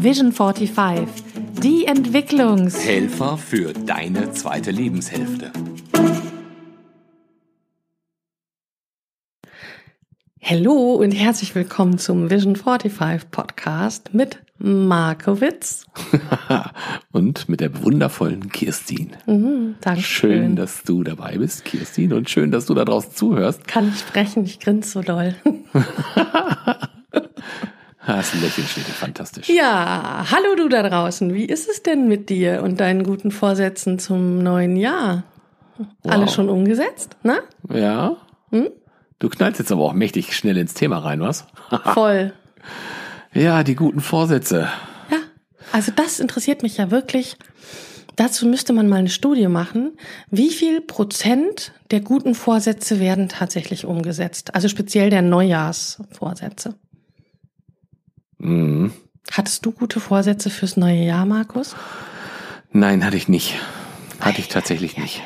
Vision 45, die Entwicklungs... Helfer für deine zweite Lebenshälfte. Hallo und herzlich willkommen zum Vision 45 Podcast mit Markowitz. und mit der wundervollen Kirstin. Mhm, danke Schön, dass du dabei bist, Kirstin, und schön, dass du da draußen zuhörst. Kann ich sprechen, ich grinse so doll. Das Lächeln steht dir fantastisch. Ja, hallo du da draußen. Wie ist es denn mit dir und deinen guten Vorsätzen zum neuen Jahr? Wow. Alles schon umgesetzt, ne? Ja. Hm? Du knallst jetzt aber auch mächtig schnell ins Thema rein, was? Voll. Ja, die guten Vorsätze. Ja, also das interessiert mich ja wirklich. Dazu müsste man mal eine Studie machen. Wie viel Prozent der guten Vorsätze werden tatsächlich umgesetzt? Also speziell der Neujahrsvorsätze. Mhm. Hattest du gute Vorsätze fürs neue Jahr, Markus? Nein, hatte ich nicht. Hatte ich tatsächlich nicht.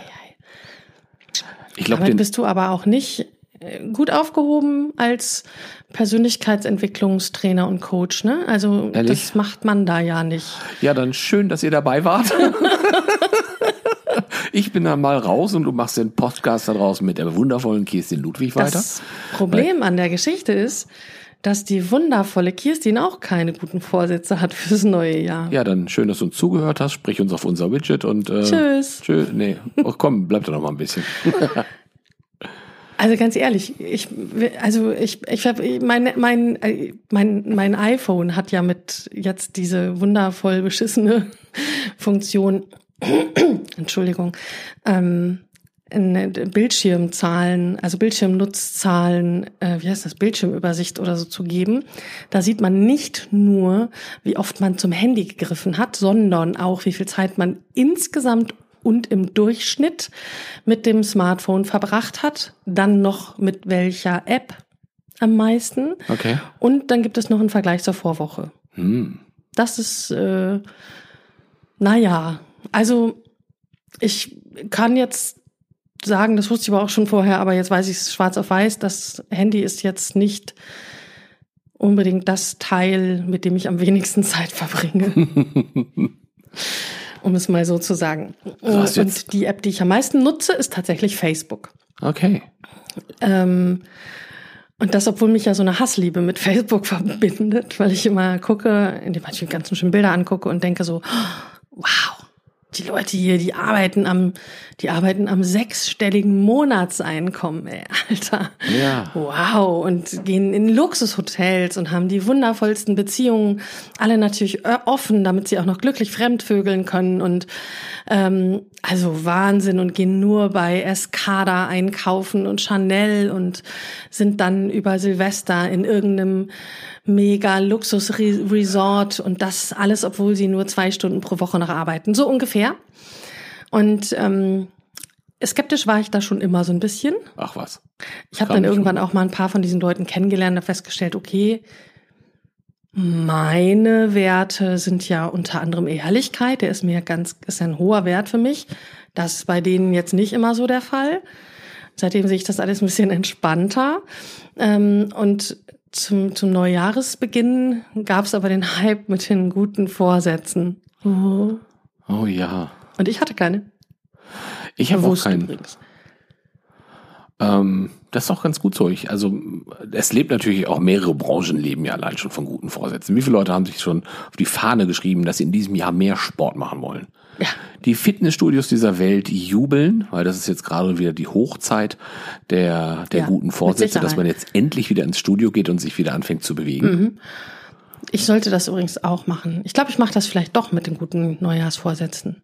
Ich glaube, Damit bist du aber auch nicht äh, gut aufgehoben als Persönlichkeitsentwicklungstrainer und Coach, ne? Also Ehrlich? das macht man da ja nicht. Ja, dann schön, dass ihr dabei wart. ich bin dann mal raus und du machst den Podcast da draußen mit der wundervollen Kirstin Ludwig weiter. Das Problem an der Geschichte ist, dass die wundervolle Kirstin auch keine guten Vorsätze hat fürs neue Jahr. Ja, dann schön, dass du uns zugehört hast. Sprich uns auf unser Widget und äh, Tschüss. Tschüss. Nee, oh, komm, bleib doch noch mal ein bisschen. Also ganz ehrlich, ich also ich ich hab, mein mein mein mein iPhone hat ja mit jetzt diese wundervoll beschissene Funktion Entschuldigung ähm, Bildschirmzahlen, also Bildschirmnutzzahlen, äh, wie heißt das, Bildschirmübersicht oder so zu geben. Da sieht man nicht nur, wie oft man zum Handy gegriffen hat, sondern auch, wie viel Zeit man insgesamt und im Durchschnitt mit dem Smartphone verbracht hat, dann noch mit welcher App am meisten. Okay. Und dann gibt es noch einen Vergleich zur Vorwoche. Hm. Das ist, äh, naja, also ich kann jetzt sagen, das wusste ich aber auch schon vorher, aber jetzt weiß ich es schwarz auf weiß, das Handy ist jetzt nicht unbedingt das Teil, mit dem ich am wenigsten Zeit verbringe. um es mal so zu sagen. Was Und die App, die ich am meisten nutze, ist tatsächlich Facebook. Okay. Ähm, und das, obwohl mich ja so eine Hassliebe mit Facebook verbindet, weil ich immer gucke, indem ich die ganzen schönen Bilder angucke und denke so, wow, die Leute hier, die arbeiten am, die arbeiten am sechsstelligen Monatseinkommen, ey, Alter. Ja. Wow. Und gehen in Luxushotels und haben die wundervollsten Beziehungen, alle natürlich ö- offen, damit sie auch noch glücklich fremdvögeln können und ähm, also Wahnsinn und gehen nur bei Escada einkaufen und Chanel und sind dann über Silvester in irgendeinem mega Luxus-Resort und das alles, obwohl sie nur zwei Stunden pro Woche noch arbeiten. So ungefähr. Und ähm, skeptisch war ich da schon immer so ein bisschen. Ach was. Ich habe dann irgendwann auch mal ein paar von diesen Leuten kennengelernt und festgestellt, okay, meine Werte sind ja unter anderem Ehrlichkeit, der ist mir ganz, ist ein hoher Wert für mich. Das ist bei denen jetzt nicht immer so der Fall. Seitdem sehe ich das alles ein bisschen entspannter. Ähm, und zum, zum Neujahresbeginn gab es aber den Hype mit den guten Vorsätzen. Oh. Oh ja. Und ich hatte keine. Ich habe auch keinen. übrigens. Ähm, das ist auch ganz gut so. Ich, also es lebt natürlich auch mehrere Branchen leben ja allein schon von guten Vorsätzen. Wie viele Leute haben sich schon auf die Fahne geschrieben, dass sie in diesem Jahr mehr Sport machen wollen? Ja. Die Fitnessstudios dieser Welt jubeln, weil das ist jetzt gerade wieder die Hochzeit der, der Ja, guten Vorsätze, dass man jetzt endlich wieder ins Studio geht und sich wieder anfängt zu bewegen. Mhm. Ich sollte das übrigens auch machen. Ich glaube, ich mache das vielleicht doch mit den guten Neujahrsvorsätzen.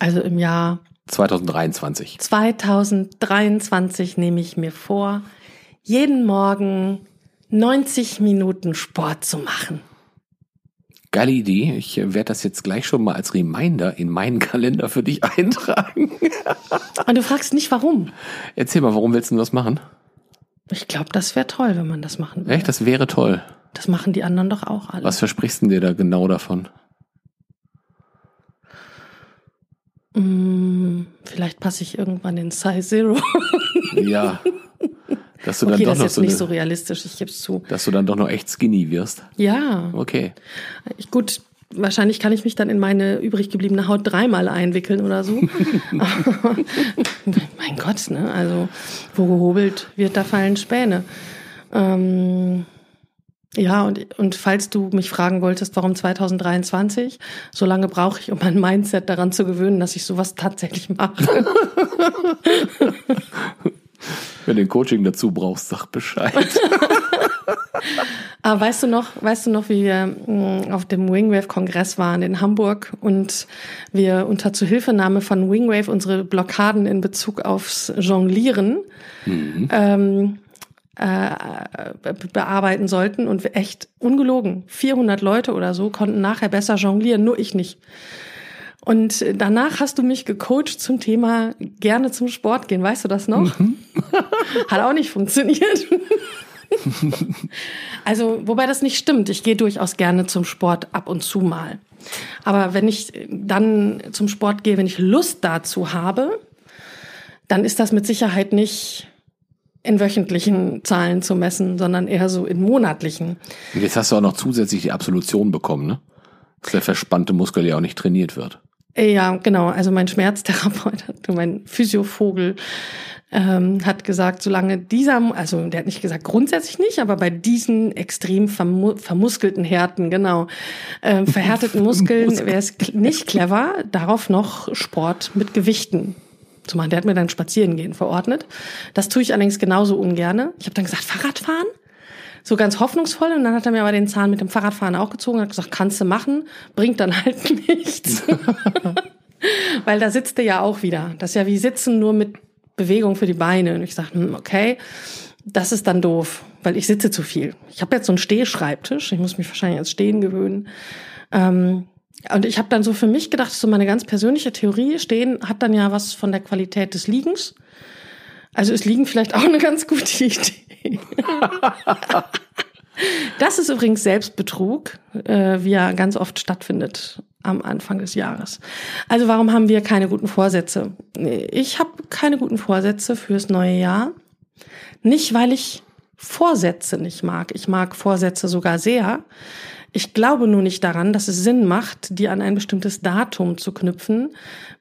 Also im Jahr 2023. 2023 nehme ich mir vor, jeden Morgen 90 Minuten Sport zu machen. Geile Idee. Ich äh, werde das jetzt gleich schon mal als Reminder in meinen Kalender für dich eintragen. Und du fragst nicht warum. Erzähl mal, warum willst du das machen? Ich glaube, das wäre toll, wenn man das machen würde. Echt, das wäre toll. Das machen die anderen doch auch alle. Was versprichst du dir da genau davon? Mm, vielleicht passe ich irgendwann in Size Zero. Ja. Dass du dann okay, doch das ist noch jetzt so nicht eine- so realistisch, ich gebe es zu. Dass du dann doch noch echt skinny wirst. Ja, Okay. ich, gut, wahrscheinlich kann ich mich dann in meine übrig gebliebene Haut dreimal einwickeln oder so. Mein Gott, ne? Also, wo gehobelt wird, da fallen Späne. Ähm, ja, und, und falls du mich fragen wolltest, warum 2023, so lange brauche ich, um mein Mindset daran zu gewöhnen, dass ich sowas tatsächlich mache. Wenn du ein Coaching dazu brauchst, sag Bescheid. Aber weißt du noch, weißt du noch, wie wir mh, auf dem Wingwave-Kongress waren in Hamburg und wir unter Zuhilfenahme von Wingwave unsere Blockaden in Bezug aufs Jonglieren ähm, äh, be- bearbeiten sollten und wir echt ungelogen 400 Leute oder so konnten nachher besser jonglieren, nur ich nicht. Und danach hast du mich gecoacht zum Thema gerne zum Sport gehen. Weißt du das noch? Hat auch nicht funktioniert. Also, wobei das nicht stimmt. Ich gehe durchaus gerne zum Sport ab und zu mal. Aber wenn ich dann zum Sport gehe, wenn ich Lust dazu habe, dann ist das mit Sicherheit nicht in wöchentlichen Zahlen zu messen, sondern eher so in monatlichen. Und jetzt hast du auch noch zusätzlich die Absolution bekommen, ne? Dass der verspannte Muskel ja auch nicht trainiert wird. Ja, genau. Also mein Schmerztherapeut, mein Physiovogel, ähm, hat gesagt, solange dieser, also der hat nicht gesagt grundsätzlich nicht, aber bei diesen extrem vermu vermuskelten Härten, genau, ähm, verhärteten Muskeln wäre es nicht clever, darauf noch Sport mit Gewichten zu machen. Der hat mir dann Spazierengehen verordnet. Das tue ich allerdings genauso ungerne. Ich habe dann gesagt, Fahrradfahren? So ganz hoffnungsvoll und dann hat er mir aber den Zahn mit dem Fahrradfahren auch gezogen und hat gesagt, kannst du machen, bringt dann halt nichts. Weil da sitzt du ja auch wieder. Das ist ja wie Sitzen nur mit Bewegung für die Beine. Und ich sage, hm, okay, das ist dann doof, weil ich sitze zu viel. Ich habe jetzt so einen Stehschreibtisch, ich muss mich wahrscheinlich ans Stehen gewöhnen. Ähm, und ich habe dann so für mich gedacht, so meine ganz persönliche Theorie, Stehen hat dann ja was von der Qualität des Liegens. Also ist Liegen vielleicht auch eine ganz gute Idee. Das ist übrigens Selbstbetrug, äh, wie er ganz oft stattfindet am Anfang des Jahres. Also warum haben wir keine guten Vorsätze? Ich habe keine guten Vorsätze fürs neue Jahr. Nicht, weil ich Vorsätze nicht mag. Ich mag Vorsätze sogar sehr. Ich glaube nur nicht daran, dass es Sinn macht, die an ein bestimmtes Datum zu knüpfen,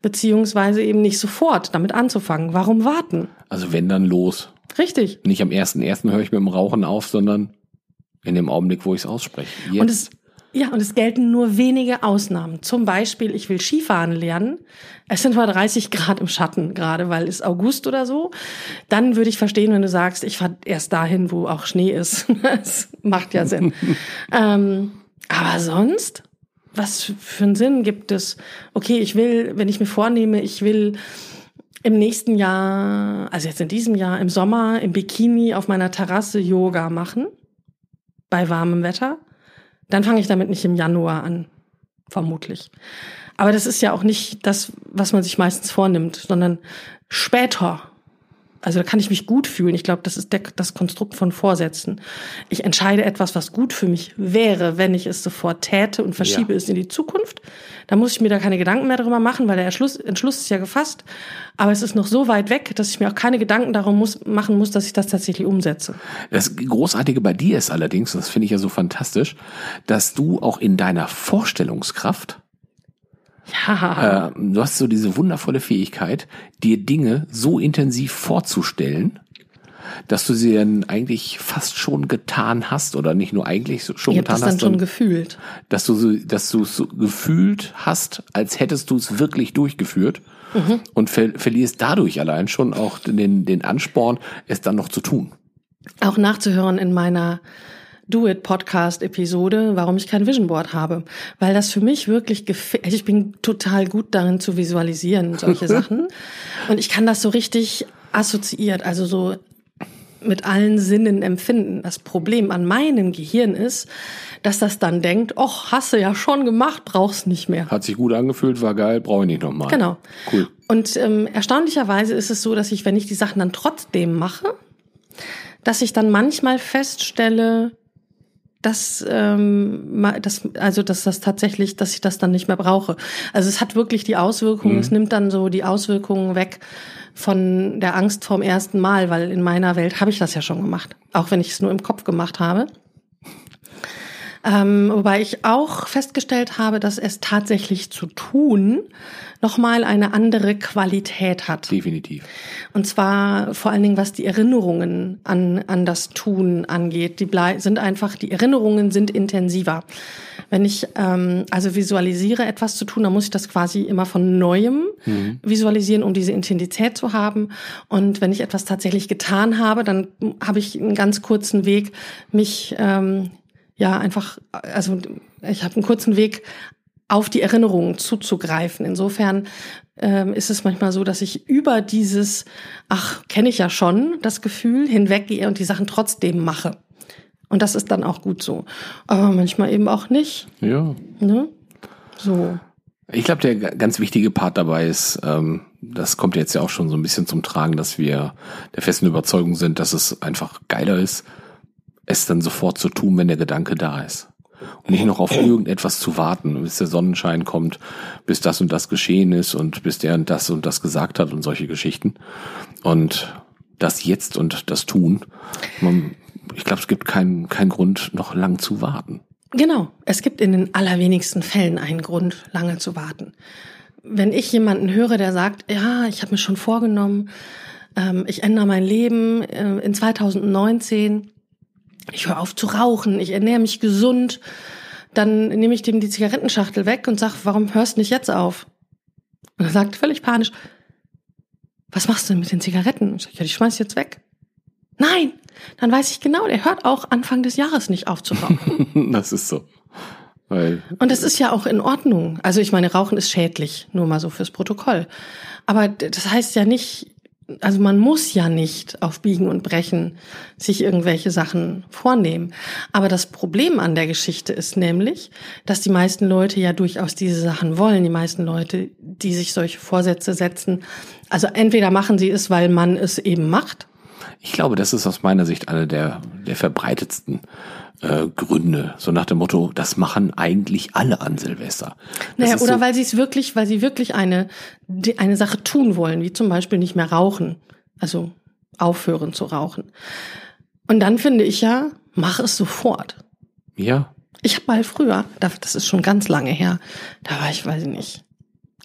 beziehungsweise eben nicht sofort damit anzufangen. Warum warten? Also wenn dann los. Richtig. Nicht am ersten ersten höre ich mit dem Rauchen auf, sondern in dem Augenblick, wo ich es ausspreche. Jetzt. Und es, ja, und es gelten nur wenige Ausnahmen. Zum Beispiel, ich will Skifahren lernen. Es sind mal 30 Grad im Schatten gerade, weil es August oder so. Dann würde ich verstehen, wenn du sagst, ich fahre erst dahin, wo auch Schnee ist. Das macht ja Sinn. ähm, aber sonst, was für einen Sinn gibt es? Okay, ich will, wenn ich mir vornehme, ich will im nächsten Jahr, also jetzt in diesem Jahr, im Sommer im Bikini auf meiner Terrasse Yoga machen bei warmem Wetter, dann fange ich damit nicht im Januar an, vermutlich. Aber das ist ja auch nicht das, was man sich meistens vornimmt, sondern später. Also da kann ich mich gut fühlen. Ich glaube, das ist der, das Konstrukt von Vorsätzen. Ich entscheide etwas, was gut für mich wäre, wenn ich es sofort täte und verschiebe Ja. es in die Zukunft. Da muss ich mir da keine Gedanken mehr darüber machen, weil der Entschluss, Entschluss ist ja gefasst. Aber es ist noch so weit weg, dass ich mir auch keine Gedanken darum muss, machen muss, dass ich das tatsächlich umsetze. Das Großartige bei dir ist allerdings, das finde ich ja so fantastisch, dass du auch in deiner Vorstellungskraft, Ja. äh, du hast so diese wundervolle Fähigkeit, dir Dinge so intensiv vorzustellen, dass du sie dann eigentlich fast schon getan hast oder nicht nur eigentlich schon habe getan das dann hast, schon gefühlt. dass du so, dass du es so gefühlt hast, als hättest du es wirklich durchgeführt Mhm. und ver verlierst dadurch allein schon auch den, den Ansporn, es dann noch zu tun. auch nachzuhören in meiner Do It Podcast Episode, warum ich kein Vision Board habe, weil das für mich wirklich gefällt. Also ich bin total gut darin zu visualisieren solche Sachen und ich kann das so richtig assoziiert, also so mit allen Sinnen empfinden. Das Problem an meinem Gehirn ist, dass das dann denkt, ach, hast du ja schon gemacht, brauchst nicht mehr. Hat sich gut angefühlt, war geil, brauche ich nicht nochmal. Genau. Cool. Und ähm, erstaunlicherweise ist es so, dass ich, wenn ich die Sachen dann trotzdem mache, dass ich dann manchmal feststelle, dass, ähm, dass also dass das tatsächlich, dass ich das dann nicht mehr brauche. Also es hat wirklich die Auswirkungen, mhm. es nimmt dann so die Auswirkungen weg von der Angst vorm ersten Mal, weil in meiner Welt habe ich das ja schon gemacht, auch wenn ich es nur im Kopf gemacht habe. Ähm, wobei ich auch festgestellt habe, dass es tatsächlich zu tun nochmal eine andere Qualität hat. Definitiv. Und zwar vor allen Dingen, was die Erinnerungen an, an das Tun angeht. Die sind einfach, die Erinnerungen sind intensiver. Wenn ich ähm, also visualisiere, etwas zu tun, dann muss ich das quasi immer von neuem mhm. visualisieren, um diese Intensität zu haben. Und wenn ich etwas tatsächlich getan habe, dann habe ich einen ganz kurzen Weg, mich ähm, ja einfach, also ich habe einen kurzen Weg auf die Erinnerungen zuzugreifen. Insofern ähm, ist es manchmal so, dass ich über dieses, ach, kenne ich ja schon, das Gefühl hinweggehe und die Sachen trotzdem mache. Und das ist dann auch gut so. Aber manchmal eben auch nicht. Ja. Ne? So. Ich glaube, der ganz wichtige Part dabei ist, ähm, das kommt jetzt ja auch schon so ein bisschen zum Tragen, dass wir der festen Überzeugung sind, dass es einfach geiler ist, es dann sofort zu tun, wenn der Gedanke da ist. Und nicht noch auf irgendetwas zu warten, bis der Sonnenschein kommt, bis das und das geschehen ist und bis der und das und das gesagt hat und solche Geschichten. Und das Jetzt und das Tun. Man, ich glaube, es gibt keinen keinen Grund, noch lang zu warten. Genau. Es gibt in den allerwenigsten Fällen einen Grund, lange zu warten. Wenn ich jemanden höre, der sagt, ja, ich habe mir schon vorgenommen, ähm, ich ändere mein Leben äh, in 2019, ich höre auf zu rauchen, ich ernähre mich gesund, dann nehme ich dem die Zigarettenschachtel weg und sage, warum hörst du nicht jetzt auf? Und er sagt völlig panisch, was machst du denn mit den Zigaretten? Ich sage, ja, die schmeiß ich jetzt weg. Nein, dann weiß ich genau, der hört auch Anfang des Jahres nicht auf zu rauchen. das ist so. Weil und das ist ja auch in Ordnung. Also ich meine, Rauchen ist schädlich, nur mal so fürs Protokoll. Aber das heißt ja nicht, also man muss ja nicht auf Biegen und Brechen sich irgendwelche Sachen vornehmen. Aber das Problem an der Geschichte ist nämlich, dass die meisten Leute ja durchaus diese Sachen wollen. Die meisten Leute, die sich solche Vorsätze setzen, also entweder machen sie es, weil man es eben macht. Ich glaube, das ist aus meiner Sicht eine der, der verbreitetsten äh, Gründe. So nach dem Motto, das machen eigentlich alle an Silvester. Das naja, oder so weil sie es wirklich, weil sie wirklich eine, eine Sache tun wollen, wie zum Beispiel nicht mehr rauchen. Also aufhören zu rauchen. Und dann finde ich ja, mach es sofort. Ja. Ich habe mal früher, das ist schon ganz lange her, da war ich, weiß ich nicht,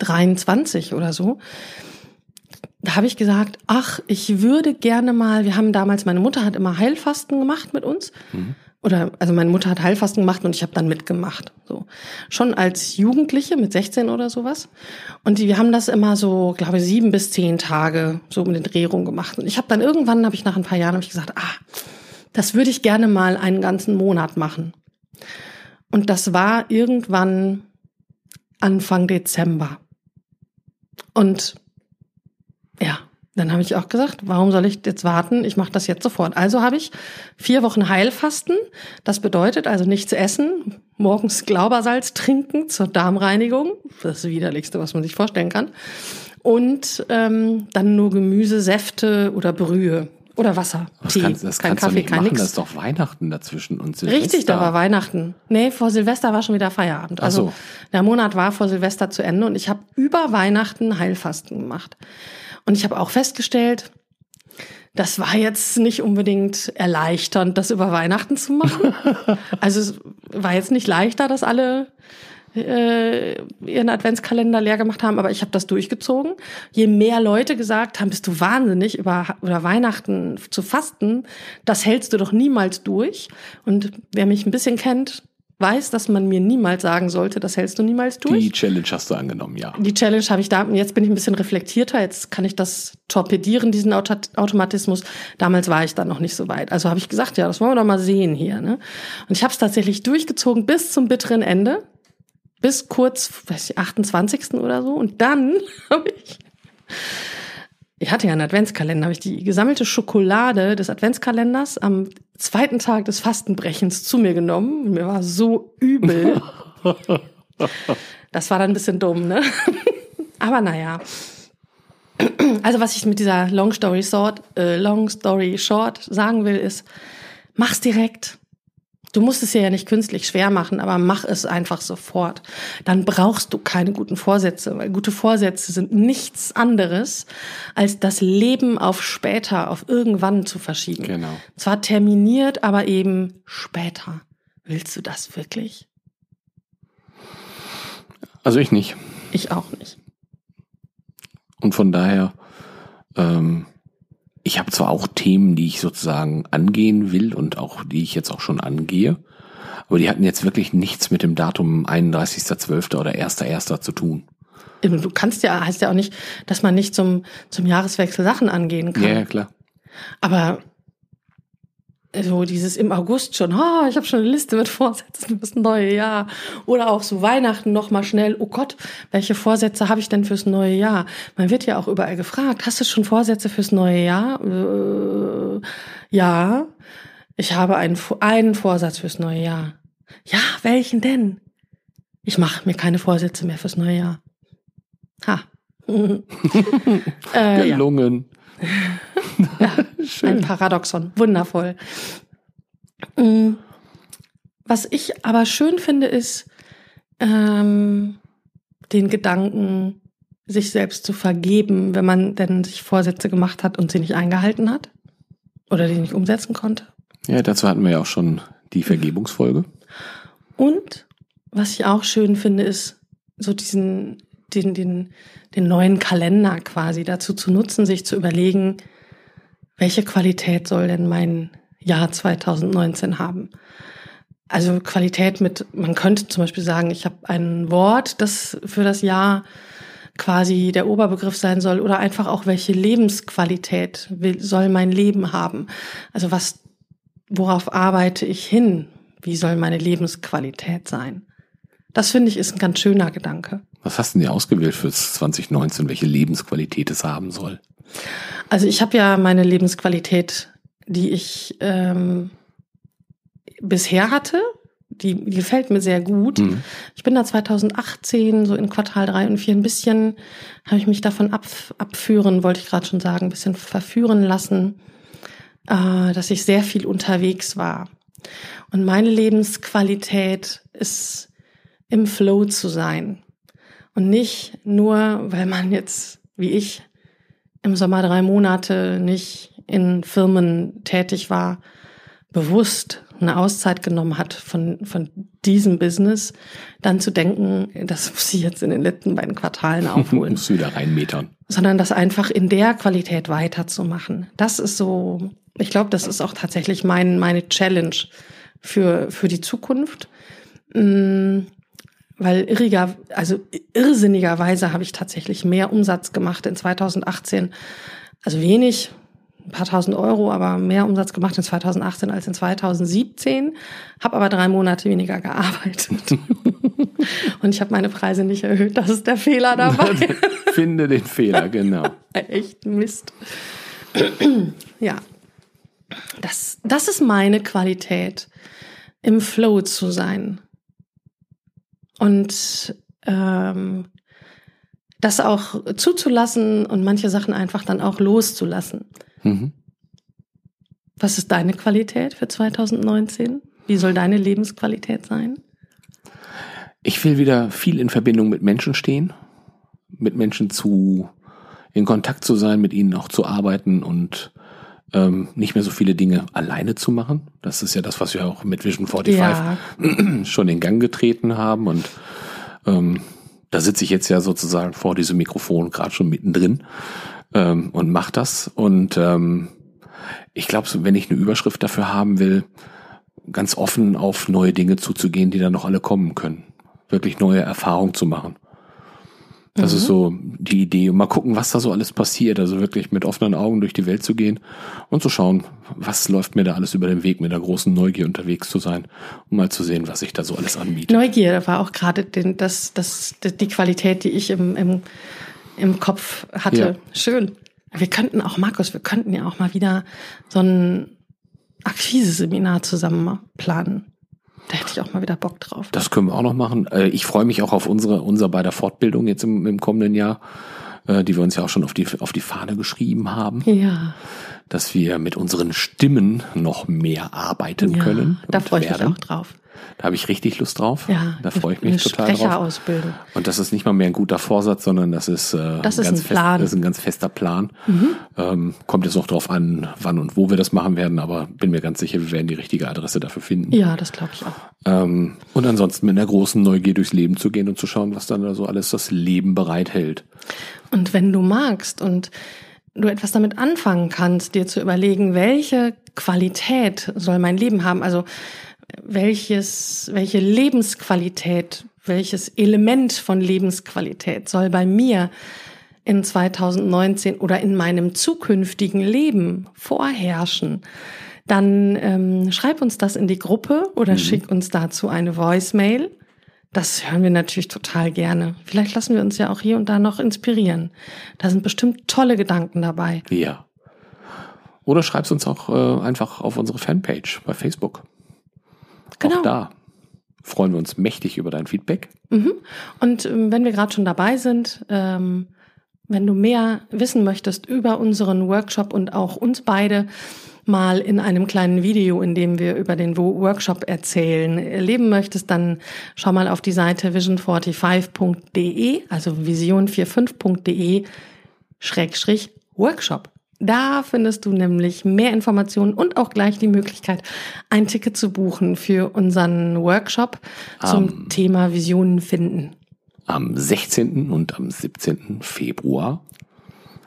23 oder so. Da habe ich gesagt, ach, ich würde gerne mal, wir haben damals, meine Mutter hat immer Heilfasten gemacht mit uns. Mhm oder also meine Mutter hat Heilfasten gemacht und ich habe dann mitgemacht. So schon als Jugendliche mit 16 oder sowas. Und die, wir haben das immer so, glaube ich, sieben bis zehn Tage so um den Dreh rum gemacht. Und ich habe dann irgendwann, habe ich nach ein paar Jahren, habe ich gesagt, ah, das würde ich gerne mal einen ganzen Monat machen. Und das war irgendwann Anfang Dezember. Und ja, dann habe ich auch gesagt, warum soll ich jetzt warten? Ich mache das jetzt sofort. Also habe ich vier Wochen Heilfasten. Das bedeutet also nichts essen, morgens Glaubersalz trinken zur Darmreinigung. Das, Widerlichste, was man sich vorstellen kann. Und ähm, dann nur Gemüse, Säfte oder Brühe. Oder Wasser. Das Tee. Kannst, das kein Kaffee, kein nix. Das ist doch Weihnachten dazwischen und Silvester. Richtig, da war Weihnachten. Nee, vor Silvester war schon wieder Feierabend. Also so. der Monat war vor Silvester zu Ende und ich habe über Weihnachten Heilfasten gemacht. Und ich habe auch festgestellt, das war jetzt nicht unbedingt erleichternd, das über Weihnachten zu machen. also es war jetzt nicht leichter, dass alle äh, ihren Adventskalender leer gemacht haben, aber ich habe das durchgezogen. Je mehr Leute gesagt haben, bist du wahnsinnig, über, über Weihnachten zu fasten, das hältst du doch niemals durch. Und wer mich ein bisschen kennt, weiß, dass man mir niemals sagen sollte, das hältst du niemals durch. Die Challenge hast du angenommen, ja. Die Challenge habe ich da, jetzt bin ich ein bisschen reflektierter, jetzt kann ich das torpedieren, diesen Automatismus. Damals war ich da noch nicht so weit. Also habe ich gesagt, ja, das wollen wir doch mal sehen hier. Ne? Und ich habe es tatsächlich durchgezogen bis zum bitteren Ende, bis kurz, weiß ich, 28. oder so. Und dann habe ich ich hatte ja einen Adventskalender, habe ich die gesammelte Schokolade des Adventskalenders am zweiten Tag des Fastenbrechens zu mir genommen. Mir war so übel. Das war dann ein bisschen dumm, ne? Aber naja. Also was ich mit dieser Long Story Short, äh, Long Story Short sagen will, ist, mach's direkt. Du musst es dir ja nicht künstlich schwer machen, aber mach es einfach sofort. Dann brauchst du keine guten Vorsätze, weil gute Vorsätze sind nichts anderes, als das Leben auf später, auf irgendwann zu verschieben. Genau. Zwar terminiert, aber eben später. Willst du das wirklich? Also ich nicht. Ich auch nicht. Und von daher, ähm, ich habe zwar auch Themen, die ich sozusagen angehen will und auch die ich jetzt auch schon angehe, aber die hatten jetzt wirklich nichts mit dem Datum 31.12. oder 1.1. zu tun. Du kannst ja, heißt ja auch nicht, dass man nicht zum, zum Jahreswechsel Sachen angehen kann. Ja, ja klar. Aber so dieses im August schon, oh, ich habe schon eine Liste mit Vorsätzen fürs neue Jahr. Oder auch so Weihnachten noch mal schnell, oh Gott, welche Vorsätze habe ich denn fürs neue Jahr? Man wird ja auch überall gefragt, hast du schon Vorsätze fürs neue Jahr? Äh, ja, ich habe einen, einen Vorsatz fürs neue Jahr. Ja, welchen denn? Ich mache mir keine Vorsätze mehr fürs neue Jahr. Ha. äh, Gelungen. ja ein Paradoxon. Wundervoll. Mm. Was ich aber schön finde, ist ähm, den Gedanken, sich selbst zu vergeben, wenn man denn sich Vorsätze gemacht hat und sie nicht eingehalten hat oder die nicht umsetzen konnte. Ja, dazu hatten wir ja auch schon die Vergebungsfolge. Und was ich auch schön finde, ist so diesen, den, den, den neuen Kalender quasi dazu zu nutzen, sich zu überlegen, welche Qualität soll denn mein Jahr 2019 haben? Also Qualität mit, man könnte zum Beispiel sagen, ich habe ein Wort, das für das Jahr quasi der Oberbegriff sein soll oder einfach auch welche Lebensqualität will, soll mein Leben haben. Also was, worauf arbeite ich hin? Wie soll meine Lebensqualität sein? Das finde ich ist ein ganz schöner Gedanke. Was hast du denn dir ausgewählt für 2019, welche Lebensqualität es haben soll? Also ich habe ja meine Lebensqualität, die ich ähm, bisher hatte, die, die gefällt mir sehr gut. Mhm. Ich bin da 2018, so in Quartal 3 und 4 ein bisschen, habe ich mich davon ab, abführen, wollte ich gerade schon sagen, ein bisschen verführen lassen, äh, dass ich sehr viel unterwegs war. Und meine Lebensqualität ist im Flow zu sein. Und nicht nur, weil man jetzt, wie ich, im Sommer drei Monate nicht in Firmen tätig war, bewusst eine Auszeit genommen hat von, von diesem Business, dann zu denken, das muss ich jetzt in den letzten beiden Quartalen aufholen. muss wieder reinmetern. Sondern das einfach in der Qualität weiterzumachen. Das ist so, ich glaube, das ist auch tatsächlich mein, meine Challenge für, für die Zukunft. Mm, weil irriger, also irrsinnigerweise habe ich tatsächlich mehr Umsatz gemacht in 2018. Also wenig, ein paar tausend Euro, aber mehr Umsatz gemacht in 2018 als in 2017. Habe aber drei Monate weniger gearbeitet. Und ich habe meine Preise nicht erhöht. Das ist der Fehler dabei. Finde den Fehler, genau. Echt Mist. ja. Das, das ist meine Qualität, im Flow zu sein und ähm, das auch zuzulassen und manche Sachen einfach dann auch loszulassen. Mhm. Was ist deine Qualität für 2019? Wie soll deine Lebensqualität sein? Ich will wieder viel in Verbindung mit Menschen stehen, mit Menschen zu in Kontakt zu sein, mit ihnen auch zu arbeiten und ähm, nicht mehr so viele Dinge alleine zu machen. Das ist ja das, was wir auch mit Vision 45 ja. schon in Gang getreten haben. Und ähm, da sitze ich jetzt ja sozusagen vor diesem Mikrofon gerade schon mittendrin ähm, und mache das. Und ähm, ich glaube, wenn ich eine Überschrift dafür haben will, ganz offen auf neue Dinge zuzugehen, die dann noch alle kommen können. Wirklich neue Erfahrungen zu machen. Das mhm. ist so die Idee. Mal gucken, was da so alles passiert. Also wirklich mit offenen Augen durch die Welt zu gehen und zu schauen, was läuft mir da alles über den Weg, mit der großen Neugier unterwegs zu sein, um mal zu sehen, was sich da so alles anbietet. Neugier war auch gerade den, das, das, die Qualität, die ich im, im, im Kopf hatte. Ja. Schön. Wir könnten auch, Markus, wir könnten ja auch mal wieder so ein Akquise-Seminar zusammen planen. Da hätte ich auch mal wieder Bock drauf. Das können wir auch noch machen. Äh, ich freue mich auch auf unsere, unser beider Fortbildung jetzt im, im kommenden Jahr. äh, die wir uns ja auch schon auf die, auf die Fahne geschrieben haben. Ja. Dass wir mit unseren Stimmen noch mehr arbeiten ja, können. Da freue ich mich werden. auch drauf. Da habe ich richtig Lust drauf. Ja, da freue ich mich total drauf. Und das ist nicht mal mehr ein guter Vorsatz, sondern das ist, äh, Das ist ganz ein Plan. Mhm. Fest, das ist ein ganz fester Plan. Ähm, kommt jetzt noch drauf an, wann und wo wir das machen werden, aber bin mir ganz sicher, wir werden die richtige Adresse dafür finden. Ja, das glaube ich auch. Ähm, und ansonsten mit einer großen Neugier durchs Leben zu gehen und zu schauen, was dann da so alles das Leben bereithält. Und wenn du magst und du etwas damit anfangen kannst, dir zu überlegen, welche Qualität soll mein Leben haben, also welches, welche Lebensqualität, welches Element von Lebensqualität soll bei mir in 2019 oder in meinem zukünftigen Leben vorherrschen, dann ähm, schreib uns das in die Gruppe oder schick uns dazu eine Voicemail. Das hören wir natürlich total gerne. Vielleicht lassen wir uns ja auch hier und da noch inspirieren. Da sind bestimmt tolle Gedanken dabei. Ja. Oder schreib's uns auch äh, einfach auf unsere Fanpage bei Facebook. Genau. Auch da freuen wir uns mächtig über dein Feedback. Und ähm, wenn wir gerade schon dabei sind, ähm, wenn du mehr wissen möchtest über unseren Workshop und auch uns beide mal in einem kleinen Video, in dem wir über den Wo- Workshop erzählen, erleben möchtest, dann schau mal auf die Seite vision45.de, also vision45.de Schrägstrich Workshop. Da findest du nämlich mehr Informationen und auch gleich die Möglichkeit, ein Ticket zu buchen für unseren Workshop zum Thema Visionen finden. Am 16. und am 17. Februar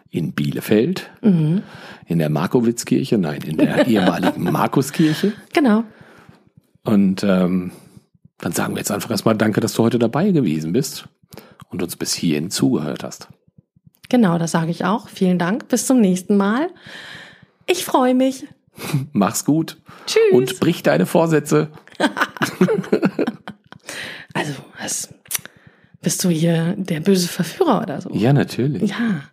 in Bielefeld, Mhm. in der Markowitzkirche, nein, in der ehemaligen Markuskirche. Genau. Und ähm, dann sagen wir jetzt einfach erstmal Danke, dass du heute dabei gewesen bist und uns bis hierhin zugehört hast. Genau, das sage ich auch. Vielen Dank. Bis zum nächsten Mal. Ich freue mich. Mach's gut. Tschüss. Und brich deine Vorsätze. Also, was, bist du hier der böse Verführer oder so? Ja, natürlich. Ja.